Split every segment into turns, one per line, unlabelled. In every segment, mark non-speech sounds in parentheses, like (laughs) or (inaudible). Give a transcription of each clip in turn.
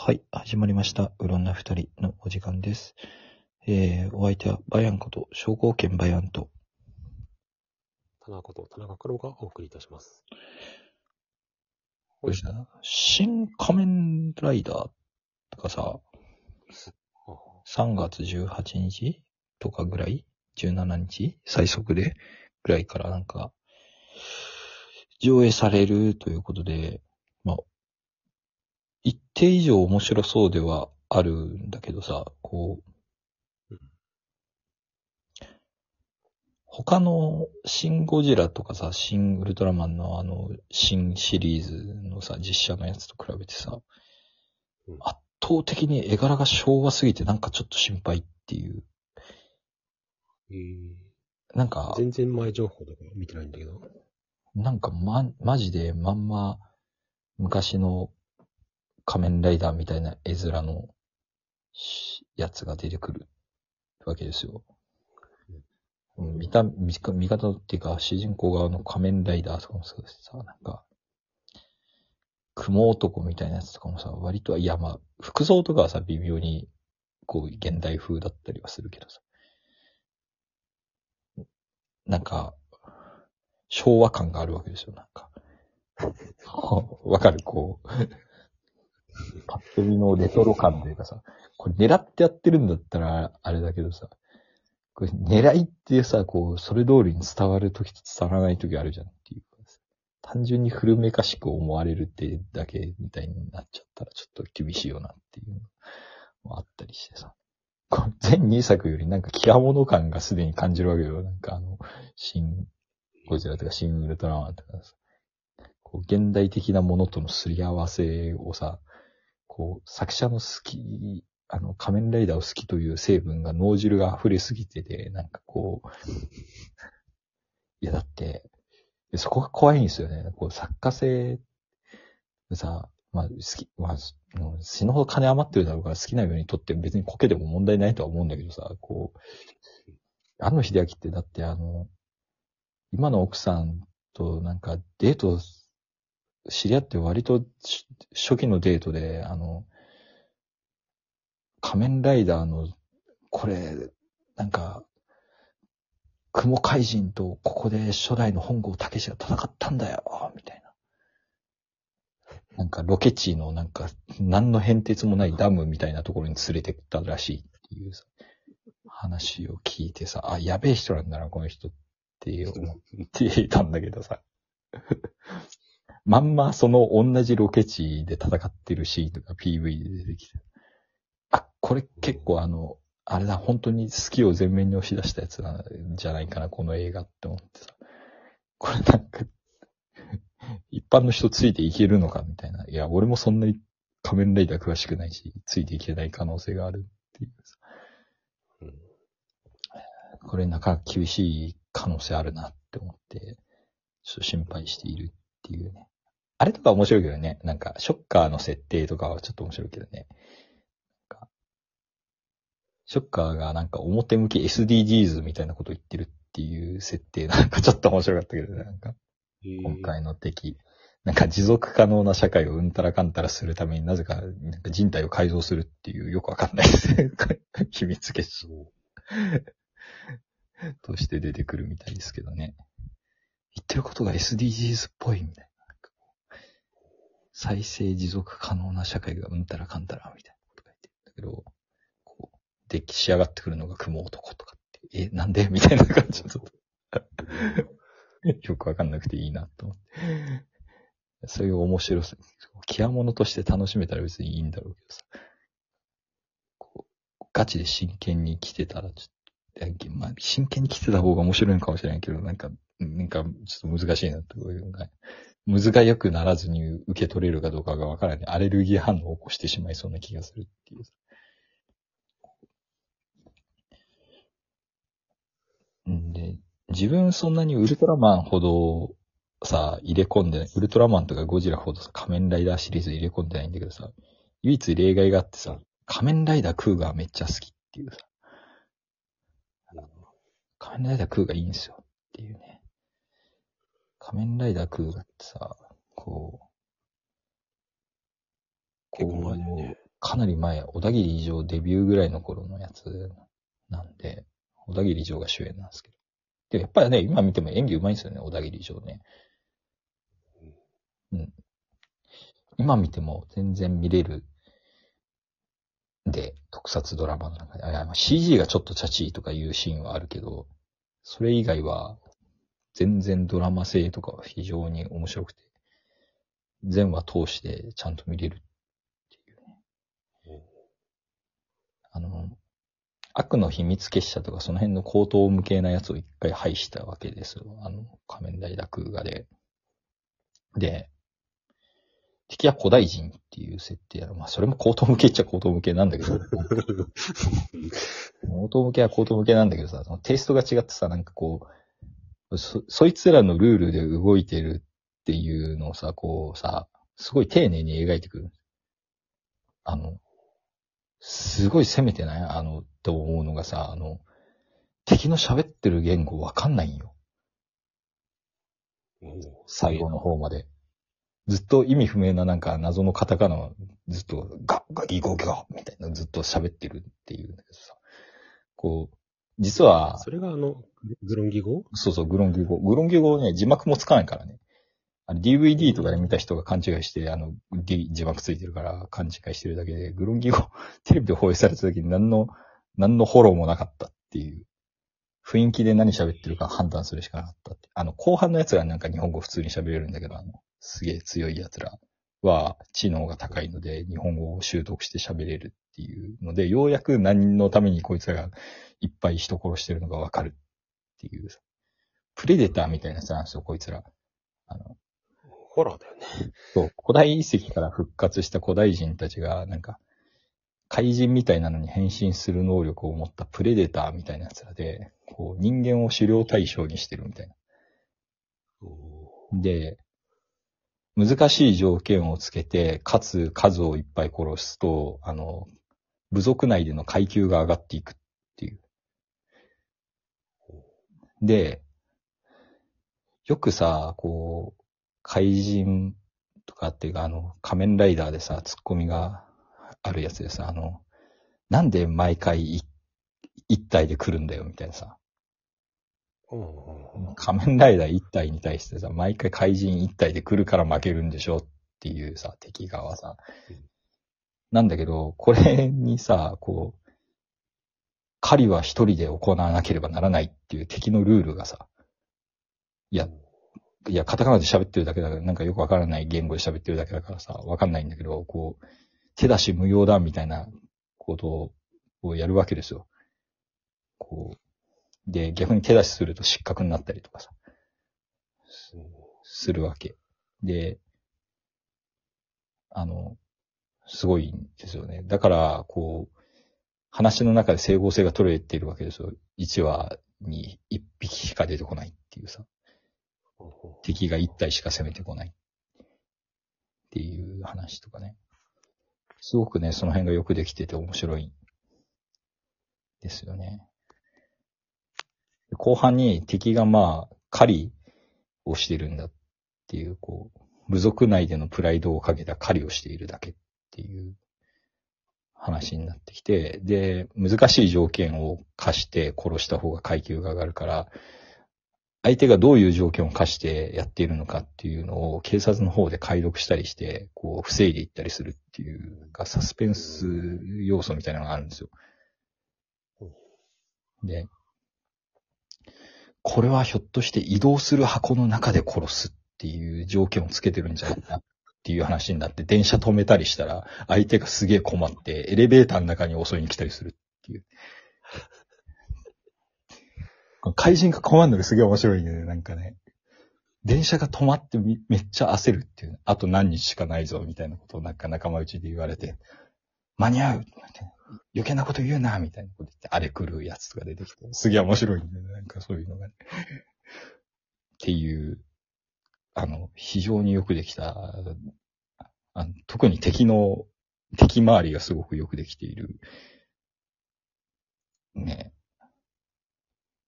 はい、始まりました。うろんな二人のお時間です。えー、お相手はバヤンこと、商工券バヤンと、
田中と田中黒がお送りいたします。
これさ、新仮面ライダーとかさ、
あ
3月18日とかぐらい ?17 日？最速で？ぐらいからなんか、上映されるということで、まあ、一定以上面白そうではあるんだけどさ、こう
うん、
他のシン・ゴジラとかさ、シン・ウルトラマンのあの、新シリーズのさ、実写のやつと比べてさ、
うん
圧倒的に絵柄が昭和すぎてなんかちょっと心配っていう。
えー
なんか、
全然前情報とか見てないんだけど。
なんかま、マジでまんま昔の仮面ライダーみたいな絵面のやつが出てくるわけですよ。見た、見見方っていうか、主人公側の仮面ライダーとかもそうだしさ、なんか、雲男みたいなやつとかもさ、割と、いやまあ、服装とかはさ、微妙に、こう、現代風だったりはするけどさ。なんか、昭和感があるわけですよ、なんか。(laughs) わかる？こう、パッと見のレトロ感というかさ、これ狙ってやってるんだったらあれだけどさ、これ狙いってさ、こう、それ通りに伝わるときと伝わらないときあるじゃんっていう単純に古めかしく思われるってだけみたいになっちゃったらちょっと厳しいよなっていうのもあったりしてさ。全2作よりなんか極物感がすでに感じるわけよ。なんかあの、新ゴジラとか新ウルトラマンとかさ、こう現代的なものとのすり合わせをさ、こう作者の好き、あの仮面ライダーを好きという成分が脳汁が溢れすぎてて、なんかこう、(laughs) いやだって、そこが怖いんですよね。こう作家性さ、まあ好き、まあ、もう死ぬほど金余ってるだろうから好きなように撮って別にこけても問題ないとは思うんだけどさ、こう、安野秀明ってだってあの、今の奥さんとなんかデート、知り合って割と初期のデートで、あの、仮面ライダーの、これ、なんか、雲怪人とここで初代の本郷武史が戦ったんだよ、みたいな。なんかロケ地のなんか、何の変哲もないダムみたいなところに連れてったらしいっていう、話を聞いてさ、あ、やべえ人なんだな、この人って思っていたんだけどさ。まんまその同じロケ地で戦ってるシーンとか PV で出てきて。あ、これ結構あの、あれだ、本当に好きを前面に押し出したやつなんじゃないかな、この映画って思ってさ。これなんか、一般の人ついていけるのかみたいな。いや、俺もそんなに仮面ライダー詳しくないし、ついていけない可能性があるっていうさ。
うん
これなかなか厳しい可能性あるなって思って、ちょっと心配しているっていうね。あれとか面白いけどね。なんか、ショッカーの設定とかはちょっと面白いけどね。ショッカーがなんか表向き SDGs みたいなこと言ってるっていう設定なんかちょっと面白かったけどね。なんか、今回の敵。なんか持続可能な社会をうんたらかんたらするためになぜか、なんか人体を改造するっていうよくわかんない (laughs) 秘密結晶として出てくるみたいですけどね。言ってることが SDGs っぽいみたいな。再生持続可能な社会がうんたらかんたらみたいなことが言ってるんだけど、こう、で、仕上がってくるのが雲男とかって、え、なんで？(laughs) みたいな感じの。(laughs) よくわかんなくていいなと思って。そういう面白さ、極物として楽しめたら別にいいんだろうけどさ。こうガチで真剣に来てたらちょっと、まあ、真剣に来てた方が面白いのかもしれないけど、なんか、なんか、ちょっと難しいなというか、むずが良くならずに受け取れるかどうかがわからない。アレルギー反応を起こしてしまいそうな気がするっていう。んで、自分そんなにウルトラマンほどさ、入れ込んでない、ウルトラマンとかゴジラほどさ、仮面ライダーシリーズ入れ込んでないんだけどさ、唯一例外があってさ、仮面ライダークーガーめっちゃ好きっていうさ、仮面ライダークーガーいいんですよ。仮面ライダークーガーってさ、こう、
結構前だよね。
かなり前、小田切城デビューぐらいの頃のやつなんで、小田切城が主演なんですけど。で、やっぱりね、今見ても演技上手いんですよね、小田切城ね。うん。今見ても全然見れる。で、特撮ドラマの中で。あ CG がちょっとチャチーとかいうシーンはあるけど、それ以外は、全然ドラマ性とかは非常に面白くて、全話通してちゃんと見れるっていうね。あの、悪の秘密結社とかその辺の高等無形なやつを一回廃したわけですよ。あの、仮面ライダー空画で。で、敵は古代人っていう設定やろ。まあ、それも高等無形っちゃ高等無形なんだけど、(laughs) 高等無形は高等無形なんだけどさ、そのテイストが違ってさ、なんかこう、そ、そいつらのルールで動いてるっていうのをさ、こうさ、すごい丁寧に描いてくる。あの、すごい攻めてない？あの、と思うのがさ、あの、敵の喋ってる言語わかんないんよ。最後の方まで。ずっと意味不明ななんか謎のカタカナをずっとガッガギゴギョみたいなずっと喋ってるっていうんだけどさ。こう、実は、
それがあの、グロンギ語
そうそう、グロンギ語。グロンギ語ね、字幕もつかないからね。あの DVD とかで見た人が勘違いして、あの、D 字幕ついてるから勘違いしてるだけで、グロンギ語、(laughs) テレビで放映された時に何の、何のフォローもなかったっていう。雰囲気で何喋ってるか判断するしかなかったって。あの、後半の奴らなんか日本語普通に喋れるんだけど、あの、すげえ強い奴らは知能が高いので、日本語を習得して喋れるっていうので、ようやく何のためにこいつらがいっぱい人殺してるのがわかるっていう。プレデターみたいなやつなんですよ、こいつら。あの、
ホラーだよね。
そう、古代遺跡から復活した古代人たちが、なんか、怪人みたいなのに変身する能力を持ったプレデターみたいなやつらで、こう、人間を狩猟対象にしてるみたいな。で、難しい条件をつけて、かつ数をいっぱい殺すと、あの、部族内での階級が上がっていくっていう。で、よくさ、こう、怪人とかっていうか、あの、仮面ライダーでさ、ツッコミがあるやつでさ、あの、なんで毎回一体で来るんだよ、みたいなさ。仮面ライダー一体に対してさ、毎回怪人一体で来るから負けるんでしょっていうさ、敵側はさ
うん。
なんだけど、これにさ、こう、狩りは一人で行わなければならないっていう敵のルールがさ、いや、いや、カタカナで喋ってるだけだから、なんかよくわからない言語で喋ってるだけだからさ、わかんないんだけど、こう、手出し無用だみたいなことをやるわけですよ。こう、で、逆に手出しすると失格になったりとかさ、するわけ。で、あの、すごいんですよね。だから、こう、話の中で整合性が取れているわけですよ。1話に1匹しか出てこないっていうさ、敵が1体しか攻めてこないっていう話とかね。すごくね、その辺がよくできてて面白いですよね。で後半に敵がまあ、狩りをしてるんだっていう、こう、部族内でのプライドをかけた狩りをしているだけっていう話になってきて、で、難しい条件を課して殺した方が階級が上がるから、相手がどういう条件を課してやっているのかっていうのを警察の方で解読したりして、こう、防いでいったりするっていうか、サスペンス要素みたいなのがあるんですよ。で、これはひょっとして移動する箱の中で殺すっていう条件をつけてるんじゃないかなっていう話になって、電車止めたりしたら、相手がすげえ困って、エレベーターの中に襲いに来たりするっていう。怪人が困るのがすげえ面白いね、なんかね。電車が止まってみめっちゃ焦るっていう。あと何日しかないぞ、みたいなことをなんか仲間内で言われて、間に合うって余計なこと言うな、みたいなこと言って、あれ来るやつとか出てきて、すげえ面白いんだよね、なんかそういうのがね。っていう、あの、非常によくできた、あの特に敵の、敵周りがすごくよくできている、ね、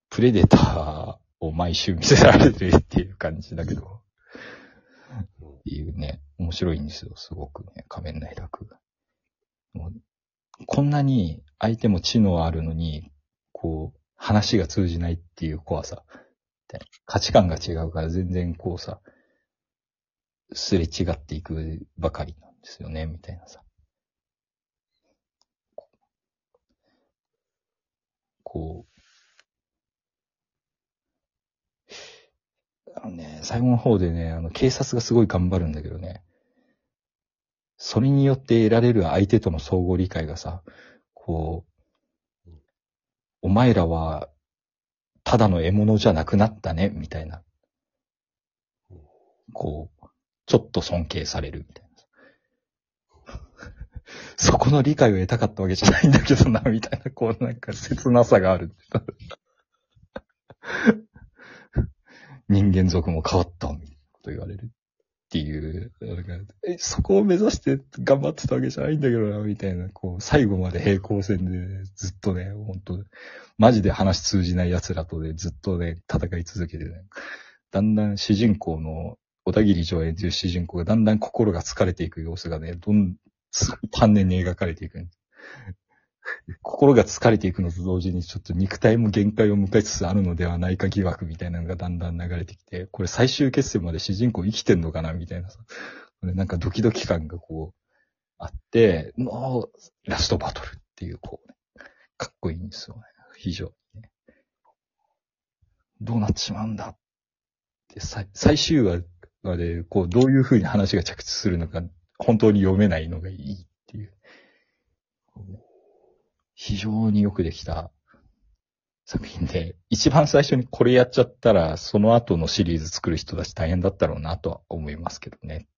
プレデターを毎週見せられてるっていう感じだけど、っていうね、面白いんですよ、すごくね、仮面ライダークが。もうこんなに相手も知能あるのに、こう、話が通じないっていう怖さ。価値観が違うから全然こうさ、すれ違っていくばかりなんですよね、みたいなさ。こう、あのね、最後の方でね、あの、警察がすごい頑張るんだけどね、それによって得られる相手との相互理解がさ、こう、お前らは、ただの獲物じゃなくなったね、みたいな。こう、ちょっと尊敬されるみたいな。そこの理解を得たかったわけじゃないんだけどな、みたいな、こうなんか切なさがある。人間族も変わった、みたいなこと言われる。っていう、え、そこを目指して頑張ってたわけじゃないんだけどな、みたいな、こう、最後まで平行線でずっとね、本当マジで話通じない奴らとでずっとね、戦い続けてね、だんだん主人公の、小田切城演じる主人公がだんだん心が疲れていく様子がね、どん、すごい丹念に描かれていく。心が疲れていくのと同時にちょっと肉体も限界を迎えつつあるのではないか疑惑みたいなのがだんだん流れてきて、これ最終決戦まで主人公生きてんのかなみたいなさ、なんかドキドキ感がこう、あって、もう、ラストバトルっていう、こう、ね、かっこいいんですよね。非常にね。どうなってしまうんだって、最最終話まで、こう、どういう風に話が着地するのか、本当に読めないのがいいっていう。非常によくできた作品で、一番最初にこれやっちゃったら、その後のシリーズ作る人たち大変だったろうなとは思いますけどね。